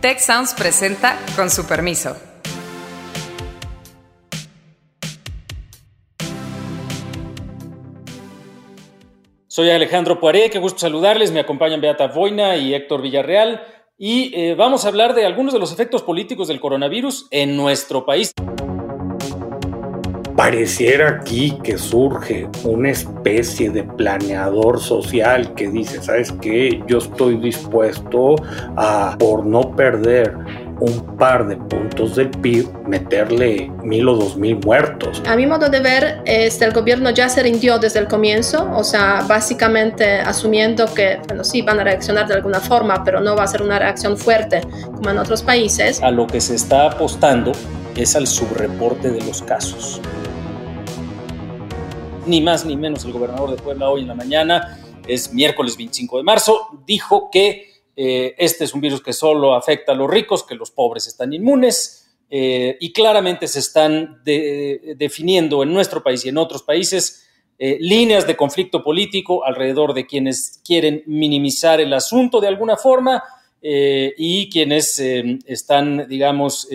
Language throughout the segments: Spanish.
Tech Sounds presenta con su permiso. Soy Alejandro Poiré, qué gusto saludarles. Me acompañan Beata Boina y Héctor Villarreal. Y eh, vamos a hablar de algunos de los efectos políticos del coronavirus en nuestro país. Pareciera aquí que surge una especie de planeador social que dice, ¿sabes qué? Yo estoy dispuesto a, por no perder un par de puntos del PIB, meterle mil o dos mil muertos. A mi modo de ver, este, el gobierno ya se rindió desde el comienzo, o sea, básicamente asumiendo que, bueno, sí, van a reaccionar de alguna forma, pero no va a ser una reacción fuerte como en otros países. A lo que se está apostando es al subreporte de los casos. Ni más ni menos el gobernador de Puebla hoy en la mañana, es miércoles 25 de marzo, dijo que eh, este es un virus que solo afecta a los ricos, que los pobres están inmunes eh, y claramente se están definiendo en nuestro país y en otros países eh, líneas de conflicto político alrededor de quienes quieren minimizar el asunto de alguna forma y quienes están, digamos,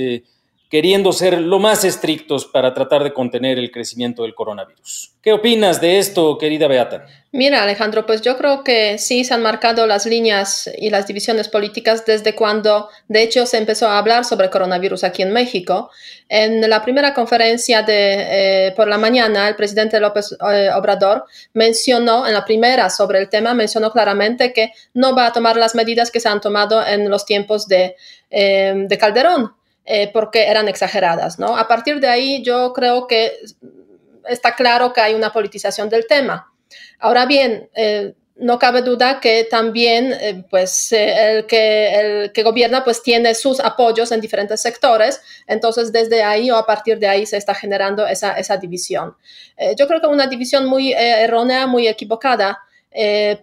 queriendo ser lo más estrictos para tratar de contener el crecimiento del coronavirus. ¿Qué opinas de esto, querida Beata? Mira, Alejandro, pues yo creo que sí se han marcado las líneas y las divisiones políticas desde cuando, de hecho, se empezó a hablar sobre coronavirus aquí en México. En la primera conferencia de eh, por la mañana, el presidente López eh, Obrador mencionó, en la primera sobre el tema, mencionó claramente que no va a tomar las medidas que se han tomado en los tiempos de, eh, de Calderón eh, porque eran exageradas, ¿no? A partir de ahí yo creo que está claro que hay una politización del tema. Ahora bien, eh, no cabe duda que también eh, pues el que el que gobierna pues tiene sus apoyos en diferentes sectores entonces desde ahí o a partir de ahí se está generando esa, esa división yo creo que una división muy errónea muy equivocada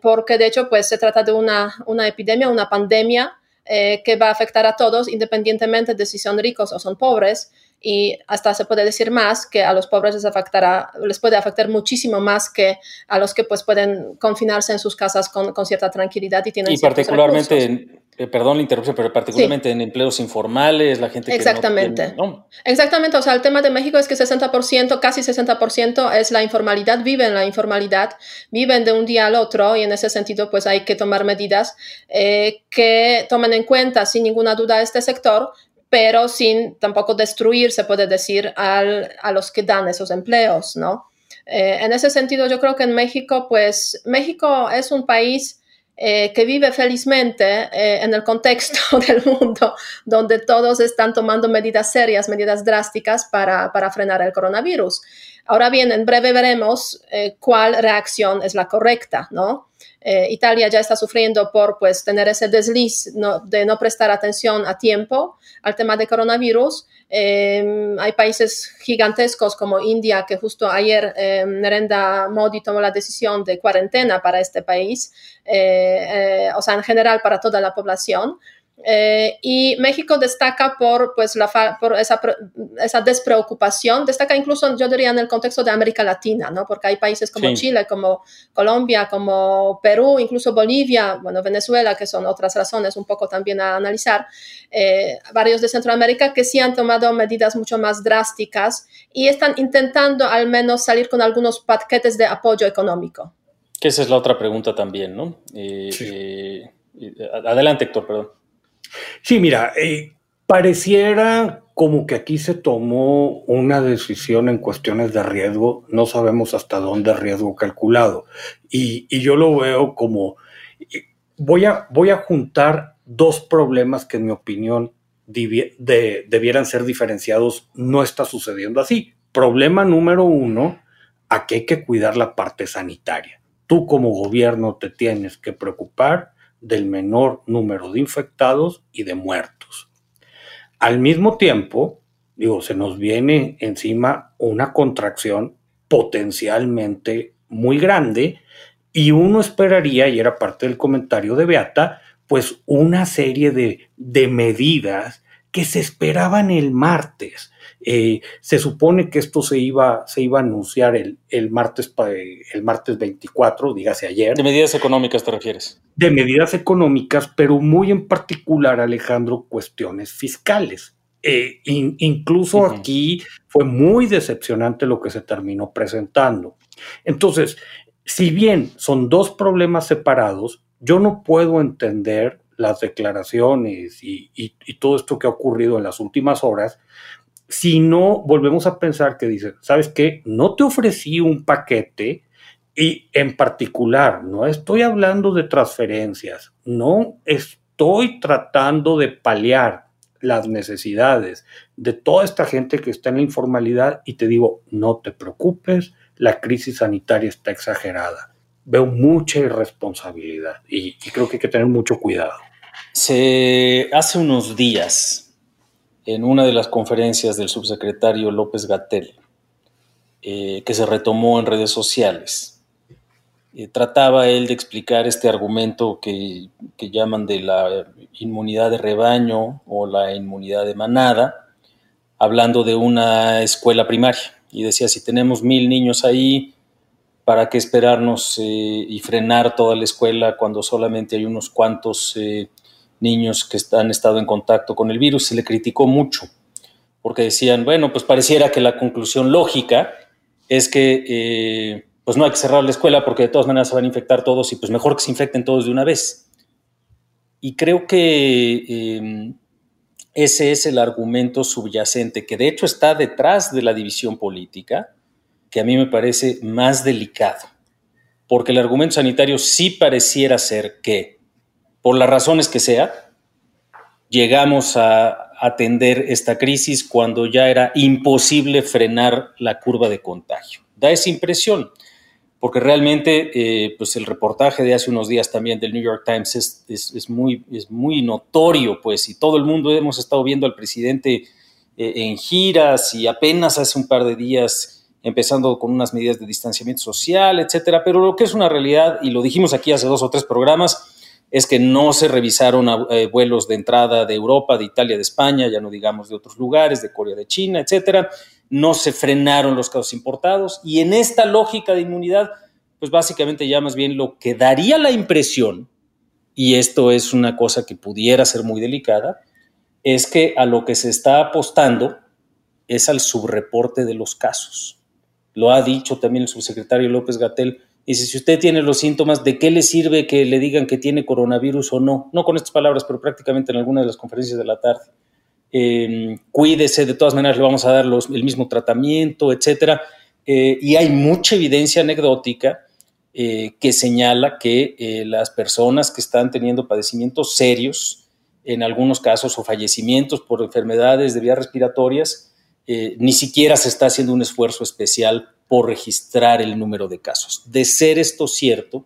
porque de hecho pues se trata de una, una epidemia una pandemia eh, que va a afectar a todos independientemente de si son ricos o son pobres y hasta se puede decir más que a los pobres les afectará, les puede afectar muchísimo más que a los que pues pueden confinarse en sus casas con, con cierta tranquilidad y tienen y particularmente eh, perdón la interrupción, pero particularmente en empleos informales, la gente Exactamente. que no, Exactamente, o sea, el tema de México es que 60%, casi 60% es la informalidad, viven la informalidad, viven de un día al otro y en ese sentido pues hay que tomar medidas eh, que tomen en cuenta sin ninguna duda este sector, pero sin tampoco destruir, se puede decir, al, a los que dan esos empleos, ¿no? Eh, en ese sentido, yo creo que en México, pues México es un país eh, que vive felizmente eh, en el contexto del mundo donde todos están tomando medidas serias, medidas drásticas para, para frenar el coronavirus. Ahora bien, en breve veremos eh, cuál reacción es la correcta, ¿no? Italia ya está sufriendo por pues, tener ese desliz de no prestar atención a tiempo al tema de coronavirus Em, hay países gigantescos como India, que justo ayer eh, Narendra Modi tomó la decisión de cuarentena para este país, eh, eh, o sea, en general para toda la población. Eh, y México destaca por, pues, la, por esa, esa, despreocupación, destaca incluso, yo diría, en el contexto de América Latina, ¿no? porque hay países como Chile, como Colombia, como Perú, incluso Bolivia, bueno, Venezuela, que son otras razones un poco también a analizar, eh, varios de Centroamérica que sí han tomado medidas mucho más drásticas y están intentando al menos salir con algunos paquetes de apoyo económico. Que esa es la otra pregunta también, ¿no? Eh, adelante, Héctor, perdón. Sí, mira, eh, pareciera como que aquí se tomó una decisión en cuestiones de riesgo, no sabemos hasta dónde riesgo calculado. Y, yo lo veo como, voy a, voy a juntar dos problemas que en mi opinión debieran ser diferenciados, no está sucediendo así. Problema número uno, aquí hay que cuidar la parte sanitaria. Tú como gobierno te tienes que preocupar del menor número de infectados y de muertos. Al mismo tiempo, digo, se nos viene encima una contracción potencialmente muy grande y uno esperaría, y era parte del comentario de Beata, pues una serie de, de medidas que se esperaban el martes. Eh, se supone que esto se iba, se iba a anunciar el, el, martes, el martes 24, dígase ayer. ¿De medidas económicas te refieres? De medidas económicas, pero muy en particular, Alejandro, cuestiones fiscales. Eh, incluso aquí fue muy decepcionante lo que se terminó presentando. Entonces, si bien son dos problemas separados, yo no puedo entender las declaraciones y, y, todo esto que ha ocurrido en las últimas horas si no volvemos a pensar que dice, ¿sabes qué? No te ofrecí un paquete y en particular, no estoy hablando de transferencias, no estoy tratando de paliar las necesidades de toda esta gente que está en la informalidad y te digo, no te preocupes, la crisis sanitaria está exagerada. Veo mucha irresponsabilidad y, creo que hay que tener mucho cuidado. Se hace unos días, en una de las conferencias del subsecretario López Gatel, eh, que se retomó en redes sociales, eh, trataba él de explicar este argumento que, llaman de la inmunidad de rebaño o la inmunidad de manada, hablando de una escuela primaria. Y decía, si tenemos mil niños ahí, ¿para qué esperarnos eh, y frenar toda la escuela cuando solamente hay unos cuantos niños que han estado en contacto con el virus? Se le criticó mucho, porque decían, bueno, pues pareciera que la conclusión lógica es que pues no hay que cerrar la escuela porque de todas maneras se van a infectar todos y pues mejor que se infecten todos de una vez. Y creo que em, ese es el argumento subyacente, que de hecho está detrás de la división política, que a mí me parece más delicado, porque el argumento sanitario sí pareciera ser que, por las razones que sea, llegamos a atender esta crisis cuando ya era imposible frenar la curva de contagio. Da esa impresión porque realmente eh, pues el reportaje de hace unos días también del New York Times es, muy, es muy notorio, pues, y todo el mundo hemos estado viendo al presidente eh, en giras y apenas hace un par de días empezando con unas medidas de distanciamiento social, etcétera, pero lo que es una realidad, y lo dijimos aquí hace dos o tres programas, es que no se revisaron eh, vuelos de entrada de Europa, de Italia, de España, ya no digamos de otros lugares, de Corea, de China, etcétera no se frenaron los casos importados y en esta lógica de inmunidad, pues básicamente ya más bien lo que daría la impresión, y esto es una cosa que pudiera ser muy delicada, es que a lo que se está apostando es al subreporte de los casos. Lo ha dicho también el subsecretario López Gatel. Dice, si usted tiene los síntomas, ¿de qué le sirve que le digan que tiene coronavirus o no? No con estas palabras, pero prácticamente en alguna de las conferencias de la tarde. Em, cuídese, de todas maneras le vamos a dar el mismo tratamiento, etcétera. Eh, y hay mucha evidencia anecdótica eh, que señala que eh, las personas que están teniendo padecimientos serios, en algunos casos, o fallecimientos por enfermedades de vías respiratorias, ni siquiera se está haciendo un esfuerzo especial por registrar el número de casos. De ser esto cierto,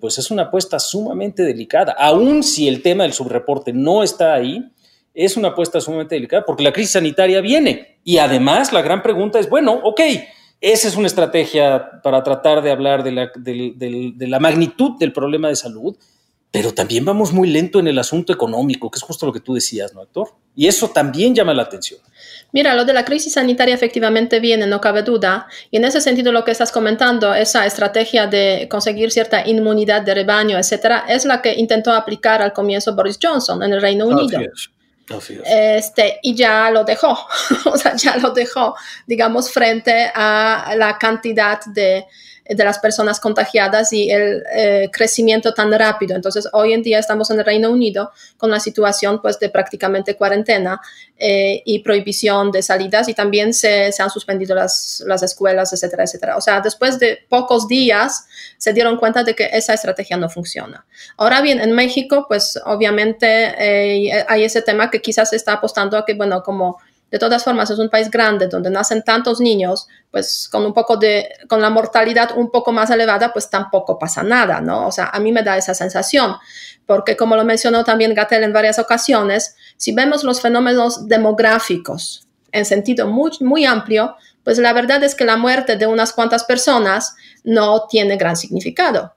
pues es una apuesta sumamente delicada. Aun si el tema del subreporte no está ahí, es una apuesta sumamente delicada porque la crisis sanitaria viene. Y además la gran pregunta es, bueno, ok, esa es una estrategia para tratar de hablar de la, de, la magnitud del problema de salud, pero también vamos muy lento en el asunto económico, que es justo lo que tú decías, ¿no, Héctor? Y eso también llama la atención. Mira, lo de la crisis sanitaria efectivamente viene, no cabe duda. Y en ese sentido, lo que estás comentando, esa estrategia de conseguir cierta inmunidad de rebaño, etcétera, es la que intentó aplicar al comienzo Boris Johnson en el Reino Unido. Este, y ya lo dejó, o sea, ya lo dejó, digamos, frente a la cantidad de, de las personas contagiadas y el eh, crecimiento tan rápido. Entonces, hoy en día estamos en el Reino Unido con la situación pues de prácticamente cuarentena eh, y prohibición de salidas y también se, han suspendido las, las escuelas, etcétera, etcétera. O sea, después de pocos días se dieron cuenta de que esa estrategia no funciona. Ahora bien, en México, pues obviamente eh, hay ese tema que quizás se está apostando a que, bueno, como de todas formas, es un país grande donde nacen tantos niños, pues con un poco de, con la mortalidad un poco más elevada, pues tampoco pasa nada, ¿no? O sea, a mí me da esa sensación, porque como lo mencionó también Gatel en varias ocasiones, si vemos los fenómenos demográficos en sentido muy, muy amplio, pues la verdad es que la muerte de unas cuantas personas no tiene gran significado.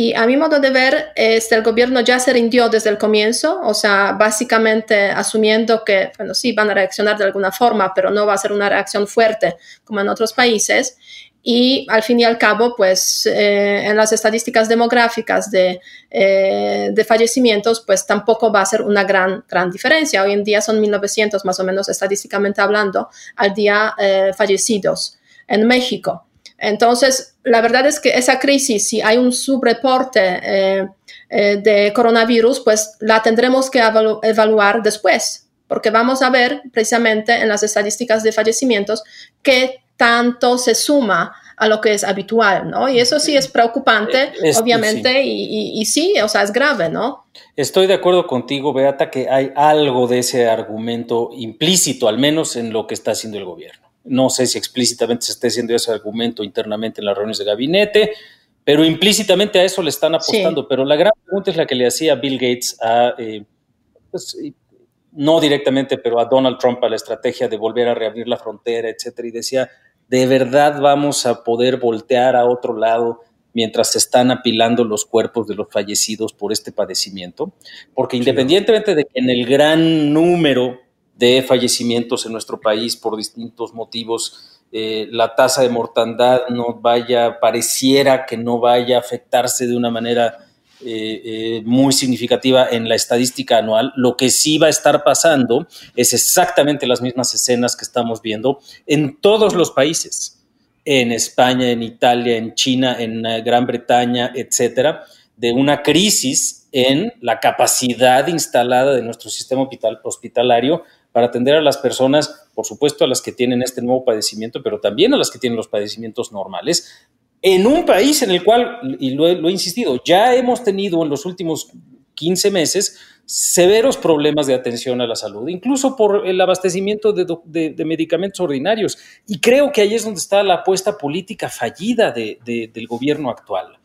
Y a mi modo de ver, este, el gobierno ya se rindió desde el comienzo, o sea, básicamente asumiendo que, bueno, sí, van a reaccionar de alguna forma, pero no va a ser una reacción fuerte como en otros países. Y al fin y al cabo, pues eh, en las estadísticas demográficas de, eh, de, fallecimientos, pues tampoco va a ser una gran, gran diferencia. Hoy en día son 1.900 más o menos estadísticamente hablando al día eh, fallecidos en México. Entonces, la verdad es que esa crisis, si hay un subreporte eh, eh, de coronavirus, pues la tendremos que evaluar después, porque vamos a ver precisamente en las estadísticas de fallecimientos qué tanto se suma a lo que es habitual, ¿no? Y eso sí es preocupante, eh, obviamente, Y, y, sí, o sea, es grave, ¿no? Estoy de acuerdo contigo, Beata, que hay algo de ese argumento implícito, al menos en lo que está haciendo el gobierno. No sé si explícitamente se esté haciendo ese argumento internamente en las reuniones de gabinete, pero implícitamente a eso le están apostando. Pero la gran pregunta es la que le hacía Bill Gates a, eh, pues, no directamente, pero a Donald Trump a la estrategia de volver a reabrir la frontera, etcétera, y decía, ¿de verdad vamos a poder voltear a otro lado mientras se están apilando los cuerpos de los fallecidos por este padecimiento? Porque independientemente de que en el gran número de fallecimientos en nuestro país por distintos motivos, eh, la tasa de mortandad no vaya, pareciera que no vaya a afectarse de una manera eh, eh, muy significativa en la estadística anual. Lo que sí va a estar pasando es exactamente las mismas escenas que estamos viendo en todos los países, en España, en Italia, en China, en Gran Bretaña, etcétera, de una crisis en la capacidad instalada de nuestro sistema hospitalario para atender a las personas, por supuesto, a las que tienen este nuevo padecimiento, pero también a las que tienen los padecimientos normales, en un país en el cual, y lo he, insistido, ya hemos tenido en los últimos 15 meses severos problemas de atención a la salud, incluso por el abastecimiento de, medicamentos ordinarios. Y creo que ahí es donde está la apuesta política fallida del gobierno actual.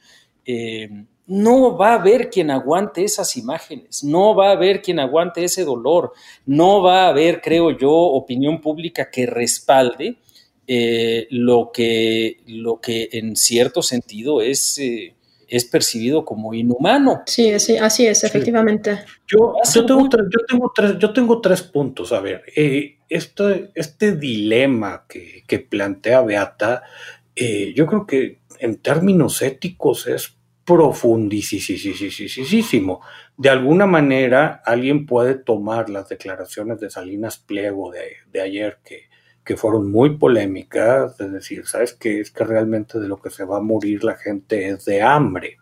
Eh, no va a haber quien aguante esas imágenes, no va a haber quien aguante ese dolor, no va a haber, creo yo, opinión pública que respalde eh, lo, que, lo que en cierto sentido es, eh, es percibido como inhumano. Sí, sí así es, efectivamente. Yo, tengo, tres, yo, tengo, tres, puntos. A ver, eh, este, este, dilema que, que plantea Beata, yo creo que en términos éticos es profundísimo. De alguna manera, alguien puede tomar las declaraciones de Salinas Pliego de, ayer, que, que, fueron muy polémicas, es decir, ¿sabes qué? Es que realmente de lo que se va a morir la gente es de hambre.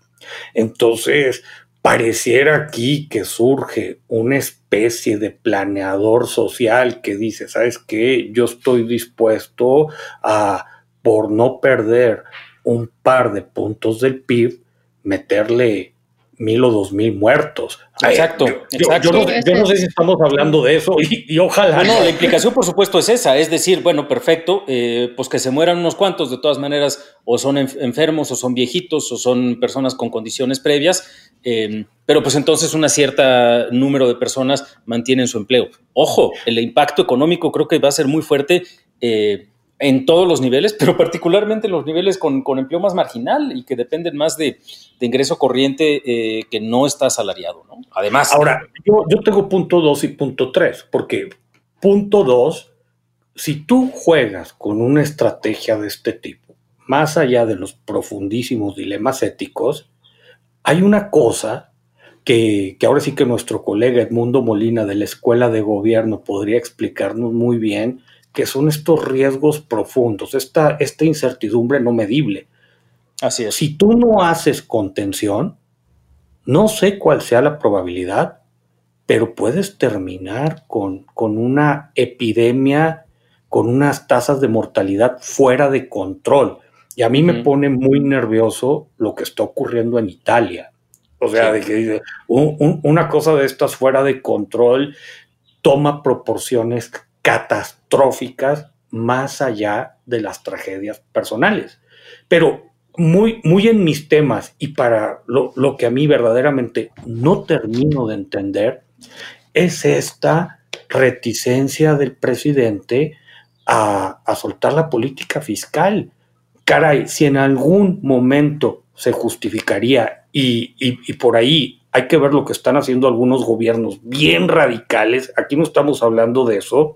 Entonces, pareciera aquí que surge una especie de planeador social que dice, ¿sabes qué? Yo estoy dispuesto a, por no perder un par de puntos del PIB, meterle mil o dos mil muertos. Exacto, exacto. Yo, no, sé si estamos hablando de eso y, ojalá. No, la implicación por supuesto es esa, es decir, bueno, perfecto, eh, pues que se mueran unos cuantos, de todas maneras, o son enfermos, o son viejitos, o son personas con condiciones previas, em, pero pues entonces un cierto número de personas mantienen su empleo. Ojo, el impacto económico creo que va a ser muy fuerte. Eh, en todos los niveles, pero particularmente en los niveles con, empleo más marginal y que dependen más de, ingreso corriente eh, que no está asalariado, ¿no? Además. Ahora, yo, yo tengo punto 2 y punto 3, porque punto 2, si tú juegas con una estrategia de este tipo, más allá de los profundísimos dilemas éticos, hay una cosa que, que, ahora sí que nuestro colega Edmundo Molina de la Escuela de Gobierno podría explicarnos muy bien, que son estos riesgos profundos, esta, esta incertidumbre no medible. Así es. Si tú no haces contención, no sé cuál sea la probabilidad, pero puedes terminar con, con una epidemia, con unas tasas de mortalidad fuera de control. Y a mí me pone muy nervioso lo que está ocurriendo en Italia. O sea, de que una cosa de estas fuera de control toma proporciones catastróficas más allá de las tragedias personales. Pero muy, muy en mis temas y para lo, que a mí verdaderamente no termino de entender es esta reticencia del presidente a, a soltar la política fiscal. Caray, si en algún momento se justificaría y, y, por ahí hay que ver lo que están haciendo algunos gobiernos bien radicales, aquí no estamos hablando de eso,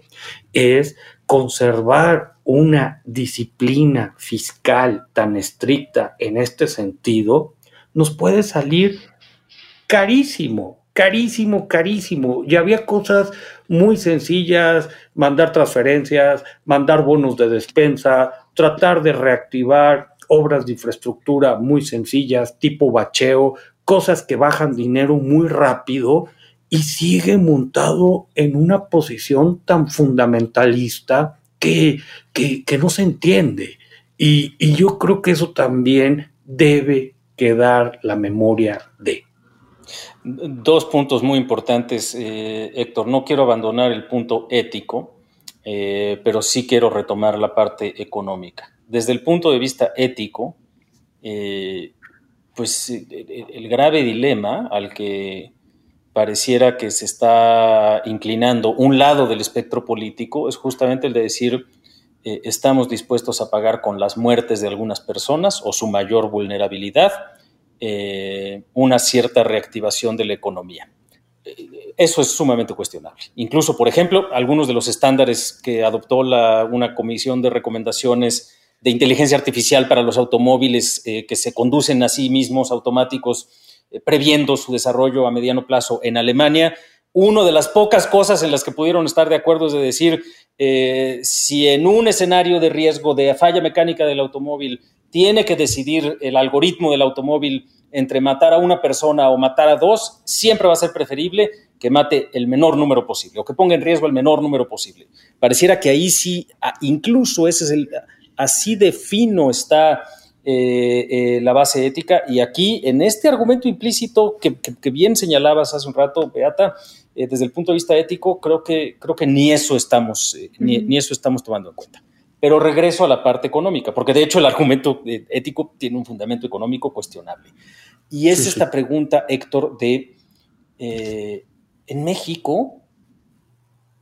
es conservar una disciplina fiscal tan estricta en este sentido, nos puede salir carísimo, carísimo, carísimo. Y había cosas muy sencillas, mandar transferencias, mandar bonos de despensa, tratar de reactivar obras de infraestructura muy sencillas, tipo bacheo, cosas que bajan dinero muy rápido y sigue montado en una posición tan fundamentalista que, que, no se entiende. Y, yo creo que eso también debe quedar la memoria de. Dos puntos muy importantes, eh, Héctor. No quiero abandonar el punto ético, eh, pero sí quiero retomar la parte económica. Desde el punto de vista ético, eh, pues el grave dilema al que pareciera que se está inclinando un lado del espectro político es justamente el de decir eh, estamos dispuestos a pagar con las muertes de algunas personas o su mayor vulnerabilidad eh, una cierta reactivación de la economía. Eh, eso es sumamente cuestionable. Incluso, por ejemplo, algunos de los estándares que adoptó la, una comisión de recomendaciones de inteligencia artificial para los automóviles que se conducen a sí mismos automáticos eh, previendo su desarrollo a mediano plazo en Alemania. Una de las pocas cosas en las que pudieron estar de acuerdo es de decir, eh, si en un escenario de riesgo de falla mecánica del automóvil tiene que decidir el algoritmo del automóvil entre matar a una persona o matar a dos, siempre va a ser preferible que mate el menor número posible o que ponga en riesgo el menor número posible. Pareciera que ahí sí, ah, incluso ese es el, así de fino está eh, eh, la base ética. Y aquí, en este argumento implícito que, bien señalabas hace un rato, Beata, eh, desde el punto de vista ético, creo que, creo que ni, eso estamos, ni, eso estamos tomando en cuenta. Pero regreso a la parte económica, porque de hecho el argumento ético tiene un fundamento económico cuestionable. Y es esta pregunta, Héctor, de en México,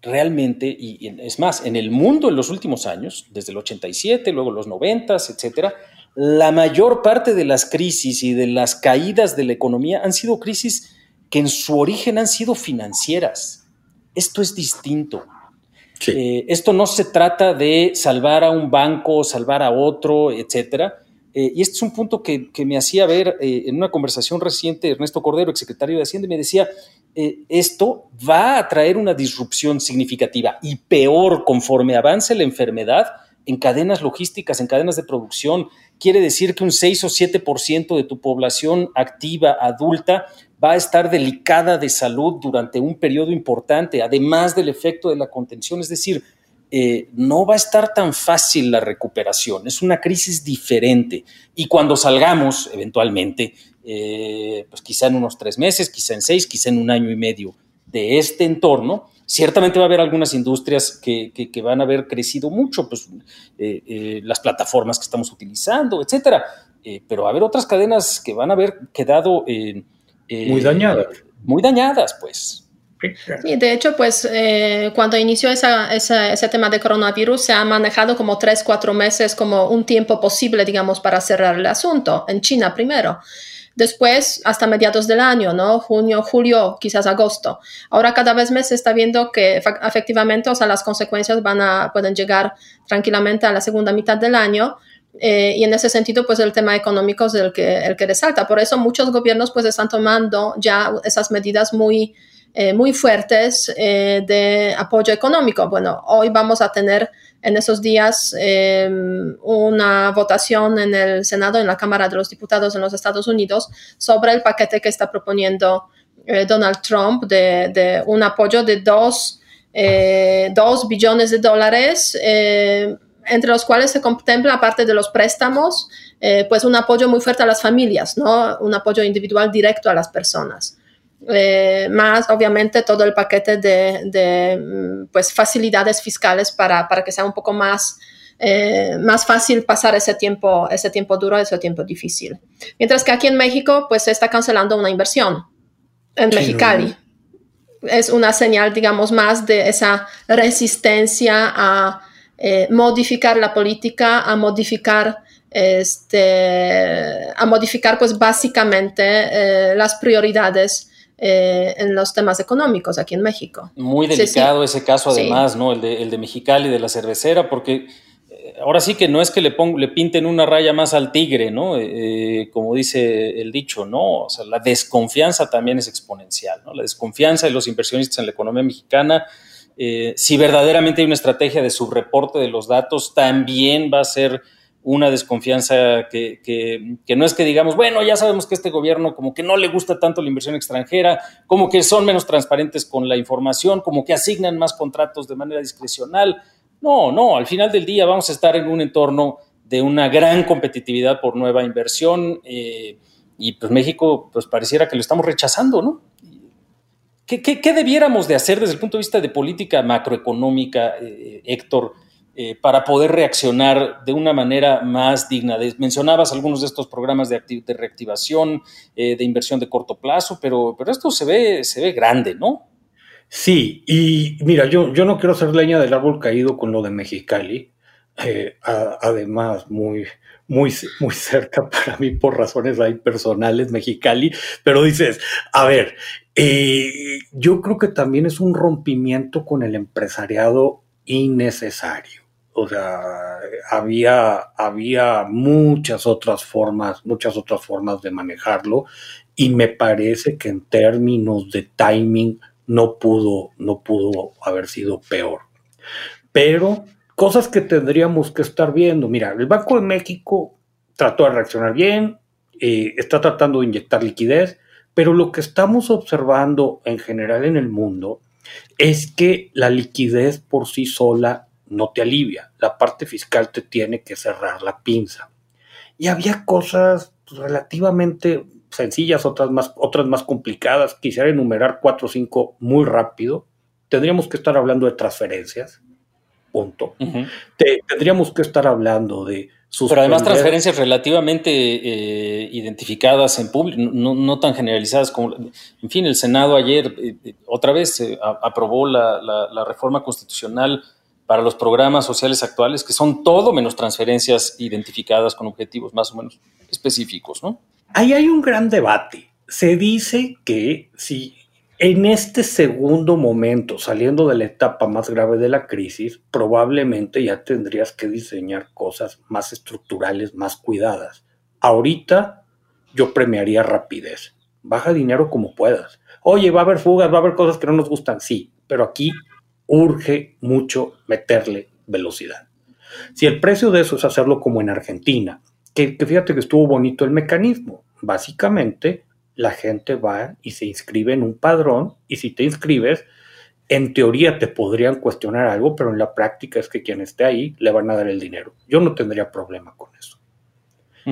realmente, y, es más, en el mundo en los últimos años, desde el 87, luego los 90, etcétera, la mayor parte de las crisis y de las caídas de la economía han sido crisis que en su origen han sido financieras. Esto es distinto. Eh, esto no se trata de salvar a un banco, salvar a otro, etcétera. Eh, y este es un punto que, me hacía ver eh, en una conversación reciente Ernesto Cordero, exsecretario de Hacienda, me decía, esto va a traer una disrupción significativa y peor conforme avance la enfermedad en cadenas logísticas, en cadenas de producción, quiere decir que un 6 o 7% de tu población activa adulta va a estar delicada de salud durante un periodo importante, además del efecto de la contención. Es decir, eh, no va a estar tan fácil la recuperación, es una crisis diferente. Y cuando salgamos, eventualmente, eh, pues quizá en unos tres meses, quizá en seis, quizá en un año y medio de este entorno, Ciertamente va a haber algunas industrias que, van a haber crecido mucho, pues eh, eh, las plataformas que estamos utilizando, etcétera. Eh, pero va a haber otras cadenas que van a haber quedado muy dañadas. Muy dañadas, pues. Y de hecho, pues cuando inició ese tema de coronavirus, se ha manejado como tres, cuatro meses como un tiempo posible, digamos, para cerrar el asunto, en China primero. Después, hasta mediados del año, ¿no? Junio, julio, quizás agosto. Ahora cada vez más se está viendo que efectivamente, o sea, las consecuencias van a, pueden llegar tranquilamente a la segunda mitad del año. Eh, y en ese sentido, pues el tema económico es el que, el que resalta. Por eso muchos gobiernos pues están tomando ya esas medidas muy, eh, muy fuertes eh, de apoyo económico. Bueno, hoy vamos a tener en esos días em, una votación en el Senado, en la Cámara de los Diputados en los Estados Unidos, sobre el paquete que está proponiendo eh, Donald Trump de, un apoyo de dos, eh, dos billones de dólares, eh, entre los cuales se contempla, aparte de los préstamos, pues un apoyo muy fuerte a las familias, ¿no? un apoyo individual directo a las personas. Eh, más obviamente todo el paquete de, mm, pues, facilidades fiscales para, para, que sea un poco más, eh, más fácil pasar ese tiempo, ese tiempo duro, ese tiempo difícil. Mientras que aquí en México pues se está cancelando una inversión en Mexicali. Es una señal, digamos, más de esa resistencia a eh, modificar la política, a modificar este, a modificar pues básicamente eh, las prioridades eh, en los temas económicos aquí en México. Muy delicado ese caso además, ¿no? El de, el de Mexicali, de la cervecera, porque eh, ahora sí que no es que le, le pinten una raya más al tigre, ¿no? como dice el dicho, ¿no? O sea, la desconfianza también es exponencial, ¿no? La desconfianza de los inversionistas en la economía mexicana. si verdaderamente hay una estrategia de subreporte de los datos, también va a ser una desconfianza que, que, no es que digamos, bueno, ya sabemos que este gobierno como que no le gusta tanto la inversión extranjera, como que son menos transparentes con la información, como que asignan más contratos de manera discrecional. No, no, al final del día vamos a estar en un entorno de una gran competitividad por nueva inversión eh, y pues México pues pareciera que lo estamos rechazando, ¿no? ¿Qué, qué, debiéramos de hacer desde el punto de vista de política macroeconómica, eh, Héctor? Eh, para poder reaccionar de una manera más digna. mencionabas algunos de estos programas de, reactivación, eh, de inversión de corto plazo, pero, pero esto se ve, se ve grande, ¿no? Sí, y mira, yo, yo no quiero ser leña del árbol caído con lo de Mexicali, eh, además muy, muy, muy cerca para mí por razones ahí personales Mexicali, pero dices, a ver, yo creo que también es un rompimiento con el empresariado innecesario. O sea, había, había muchas otras formas, muchas otras formas de manejarlo y me parece que en términos de timing no pudo, no pudo haber sido peor. Pero cosas que tendríamos que estar viendo. Mira, el Banco de México trató de reaccionar bien, eh, está tratando de inyectar liquidez, pero lo que estamos observando en general en el mundo es que la liquidez por sí sola no te alivia. La parte fiscal te tiene que cerrar la pinza. Y había cosas relativamente sencillas, otras más, otras más complicadas. Quisiera enumerar cuatro o cinco muy rápido. Tendríamos que estar hablando de transferencias. Punto. tendríamos que estar hablando de pero además transferencias relativamente eh, identificadas en público, no, tan generalizadas como... En fin, el Senado ayer eh, eh, otra vez aprobó la, la, reforma constitucional para los programas sociales actuales, que son todo menos transferencias identificadas con objetivos más o menos específicos, ¿no? Ahí hay un gran debate. Se dice que si en este segundo momento, saliendo de la etapa más grave de la crisis, probablemente ya tendrías que diseñar cosas más estructurales, más cuidadas. Ahorita yo premiaría rapidez. Baja dinero como puedas. Oye, va a haber fugas, va a haber cosas que no nos gustan, sí, pero aquí urge mucho meterle velocidad. Si el precio de eso es hacerlo como en Argentina, que, que fíjate que estuvo bonito el mecanismo, básicamente la gente va y se inscribe en un padrón y si te inscribes, en teoría te podrían cuestionar algo, pero en la práctica es que quien esté ahí le van a dar el dinero. Yo no tendría problema con eso.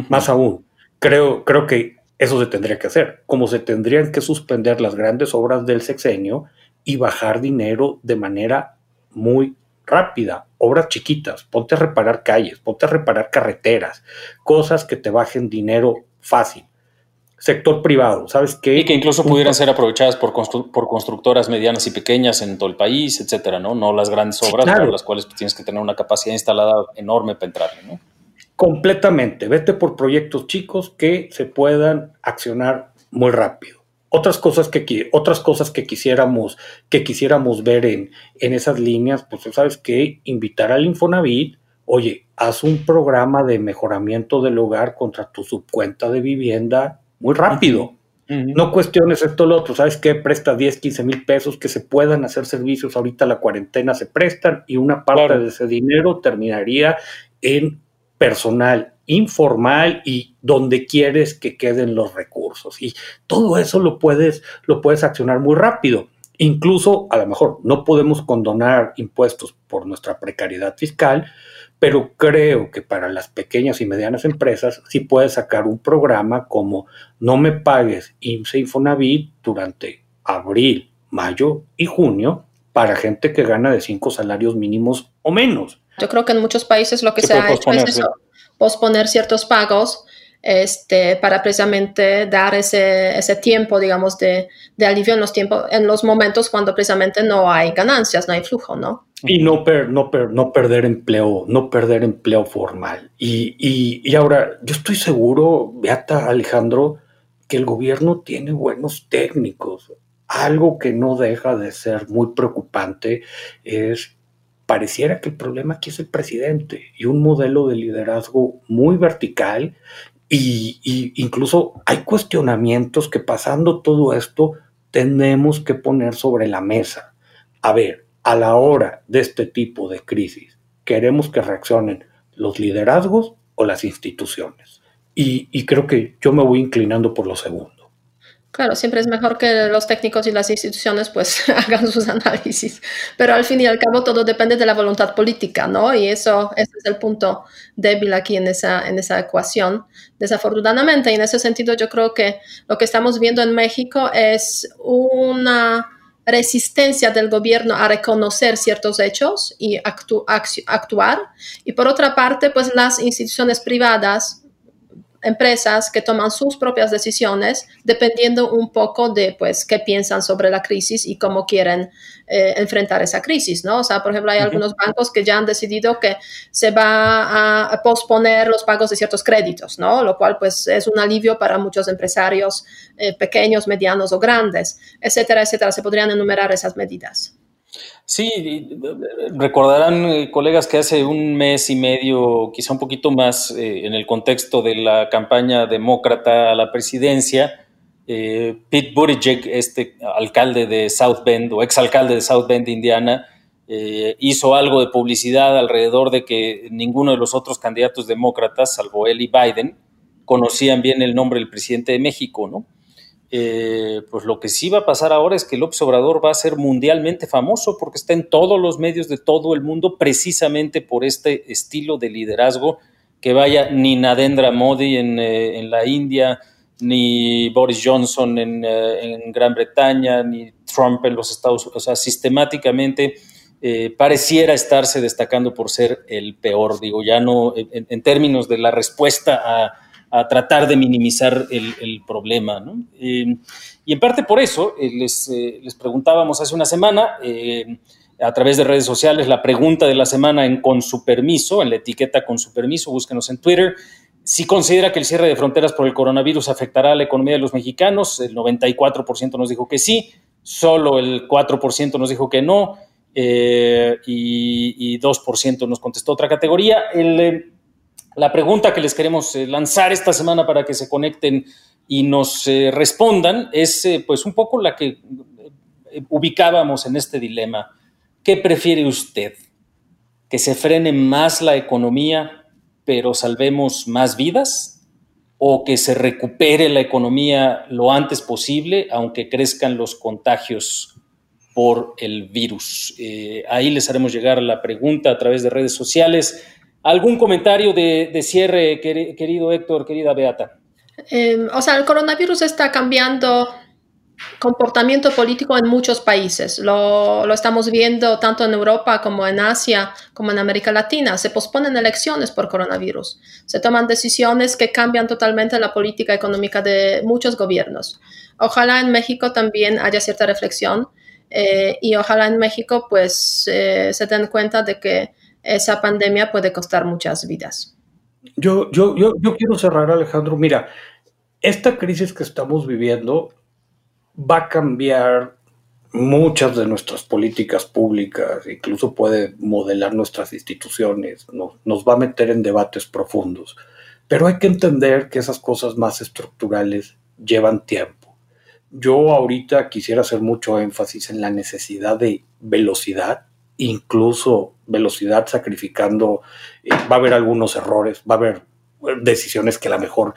Más aún, creo, creo que eso se tendría que hacer, como se tendrían que suspender las grandes obras del sexenio y bajar dinero de manera muy rápida, obras chiquitas, ponte a reparar calles, ponte a reparar carreteras, cosas que te bajen dinero fácil sector privado, ¿sabes qué? Y que incluso pudieran ser aprovechadas por, por constructoras medianas y pequeñas en todo el país, etcétera, ¿no? No las grandes obras para las cuales tienes que tener una capacidad instalada enorme para entrarle, ¿no? Completamente. Vete por proyectos chicos que se puedan accionar muy rápido. Otras cosas que, otras cosas que quisiéramos, que quisiéramos ver en, en esas líneas, pues sabes que invitar al Infonavit, oye, haz un programa de mejoramiento del hogar contra tu subcuenta de vivienda muy rápido. No cuestiones esto o lo otro, ¿sabes qué? Presta 10, 15 mil pesos que se puedan hacer servicios, ahorita la cuarentena se prestan y una parte de ese dinero terminaría en personal informal y donde quieres que queden los recursos. Y todo eso lo puedes, lo puedes accionar muy rápido. Incluso, a lo mejor, no podemos condonar impuestos por nuestra precariedad fiscal, pero creo que para las pequeñas y medianas empresas sí puedes sacar un programa como no me pagues IMSS Infonavit durante abril, mayo y junio para gente que gana de cinco salarios mínimos o menos. Yo creo que en muchos países lo que se, ha hecho es posponer ciertos pagos este, para precisamente dar ese, ese tiempo, digamos, de, de, alivio en los, tiempos, en los momentos cuando precisamente no hay ganancias, no hay flujo, ¿no? Y no, per, no, per, no perder empleo, no perder empleo formal. Y, y, y ahora, yo estoy seguro, Beata Alejandro, que el gobierno tiene buenos técnicos. Algo que no deja de ser muy preocupante es pareciera que el problema aquí es el presidente y un modelo de liderazgo muy vertical y, incluso hay cuestionamientos que pasando todo esto tenemos que poner sobre la mesa. A ver, a la hora de este tipo de crisis, queremos que reaccionen los liderazgos o las instituciones. y creo que yo me voy inclinando por lo segundo. Claro, siempre es mejor que los técnicos y las instituciones pues hagan sus análisis, pero al fin y al cabo todo depende de la voluntad política, ¿no? Y eso ese es el punto débil aquí en esa, en esa ecuación, desafortunadamente. Y en ese sentido yo creo que lo que estamos viendo en México es una resistencia del gobierno a reconocer ciertos hechos y actuar. Y por otra parte, pues las instituciones privadas empresas que toman sus propias decisiones dependiendo un poco de pues qué piensan sobre la crisis y cómo quieren eh, enfrentar esa crisis, ¿no? O sea, por ejemplo, hay algunos bancos que ya han decidido que se va a posponer los pagos de ciertos créditos, ¿no? Lo cual pues es un alivio para muchos empresarios eh, pequeños, medianos o grandes, etcétera, etcétera. Se podrían enumerar esas medidas. Sí, recordarán eh, colegas que hace un mes y medio, quizá un poquito más, eh, en el contexto de la campaña demócrata a la presidencia, eh, Pete Buttigieg, este alcalde de South Bend o exalcalde de South Bend, Indiana, hizo algo de publicidad alrededor de que ninguno de los otros candidatos demócratas, salvo él y Biden, conocían bien el nombre del presidente de México, ¿no? Eh, pues lo que sí va a pasar ahora es que López Obrador va a ser mundialmente famoso porque está en todos los medios de todo el mundo precisamente por este estilo de liderazgo que vaya ni Nadendra Modi en, eh, la India, ni Boris Johnson eh, en, Gran Bretaña, ni Trump en los Estados Unidos, o sea, sistemáticamente pareciera estarse destacando por ser el peor, digo, ya no en términos de la respuesta a a tratar de minimizar el, problema. ¿no? y en parte por eso eh, les, eh, les, preguntábamos hace una semana eh, a través de redes sociales la pregunta de la semana en con su permiso, en la etiqueta con su permiso, búsquenos en Twitter. Si considera que el cierre de fronteras por el coronavirus afectará a la economía de los mexicanos, el 94% nos dijo que sí, solo el 4% nos dijo que no, y, y, 2% nos contestó otra categoría. El, la pregunta que les queremos eh, lanzar esta semana para que se conecten y nos eh, respondan es eh, pues un poco la que ubicábamos en este dilema. ¿Qué prefiere usted? ¿Que se frene más la economía pero salvemos más vidas? ¿O que se recupere la economía lo antes posible aunque crezcan los contagios por el virus? ahí les haremos llegar la pregunta a través de redes sociales. ¿Algún comentario de, cierre, querido Héctor, querida Beata? Em, o sea, el coronavirus está cambiando comportamiento político en muchos países. Lo, lo, estamos viendo tanto en Europa como en Asia, como en América Latina. Se posponen elecciones por coronavirus. Se toman decisiones que cambian totalmente la política económica de muchos gobiernos. Ojalá en México también haya cierta reflexión eh, y ojalá en México pues eh, se den cuenta de que esa pandemia puede costar muchas vidas. Yo, yo, yo, yo quiero cerrar, Alejandro. Mira, esta crisis que estamos viviendo va a cambiar muchas de nuestras políticas públicas, incluso puede modelar nuestras instituciones, nos, nos va a meter en debates profundos. Pero hay que entender que esas cosas más estructurales llevan tiempo. Yo ahorita quisiera hacer mucho énfasis en la necesidad de velocidad, incluso velocidad sacrificando, eh, va a haber algunos errores, va a haber eh, decisiones que a lo mejor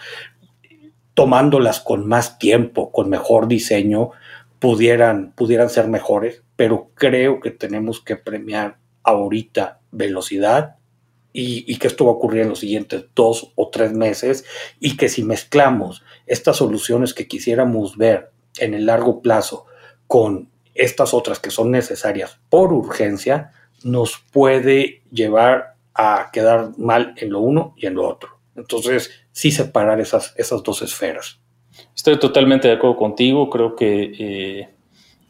tomándolas con más tiempo, con mejor diseño, pudieran, pudieran ser mejores, pero creo que tenemos que premiar ahorita velocidad y, y, que esto va a ocurrir en los siguientes dos o tres meses y que si mezclamos estas soluciones que quisiéramos ver en el largo plazo con estas otras que son necesarias por urgencia, nos puede llevar a quedar mal en lo uno y en lo otro. Entonces, sí separar esas, esas dos esferas. Estoy totalmente de acuerdo contigo. Creo que eh,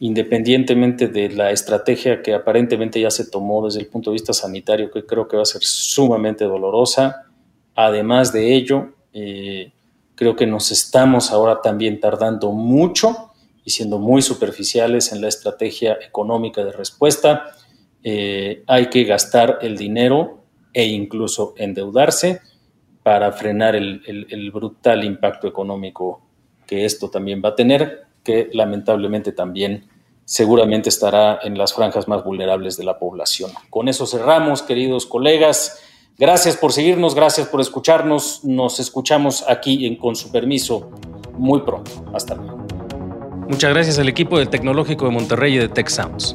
independientemente de la estrategia que aparentemente ya se tomó desde el punto de vista sanitario, que creo que va a ser sumamente dolorosa, además de ello, eh, creo que nos estamos ahora también tardando mucho y siendo muy superficiales en la estrategia económica de respuesta. Eh, hay que gastar el dinero e incluso endeudarse para frenar el, brutal impacto económico que esto también va a tener, que lamentablemente también seguramente estará en las franjas más vulnerables de la población. Con eso cerramos, queridos colegas. Gracias por seguirnos, gracias por escucharnos. Nos escuchamos aquí en Con su permiso muy pronto. Hasta luego. Muchas gracias al equipo del Tecnológico de Monterrey y de Tech Sounds.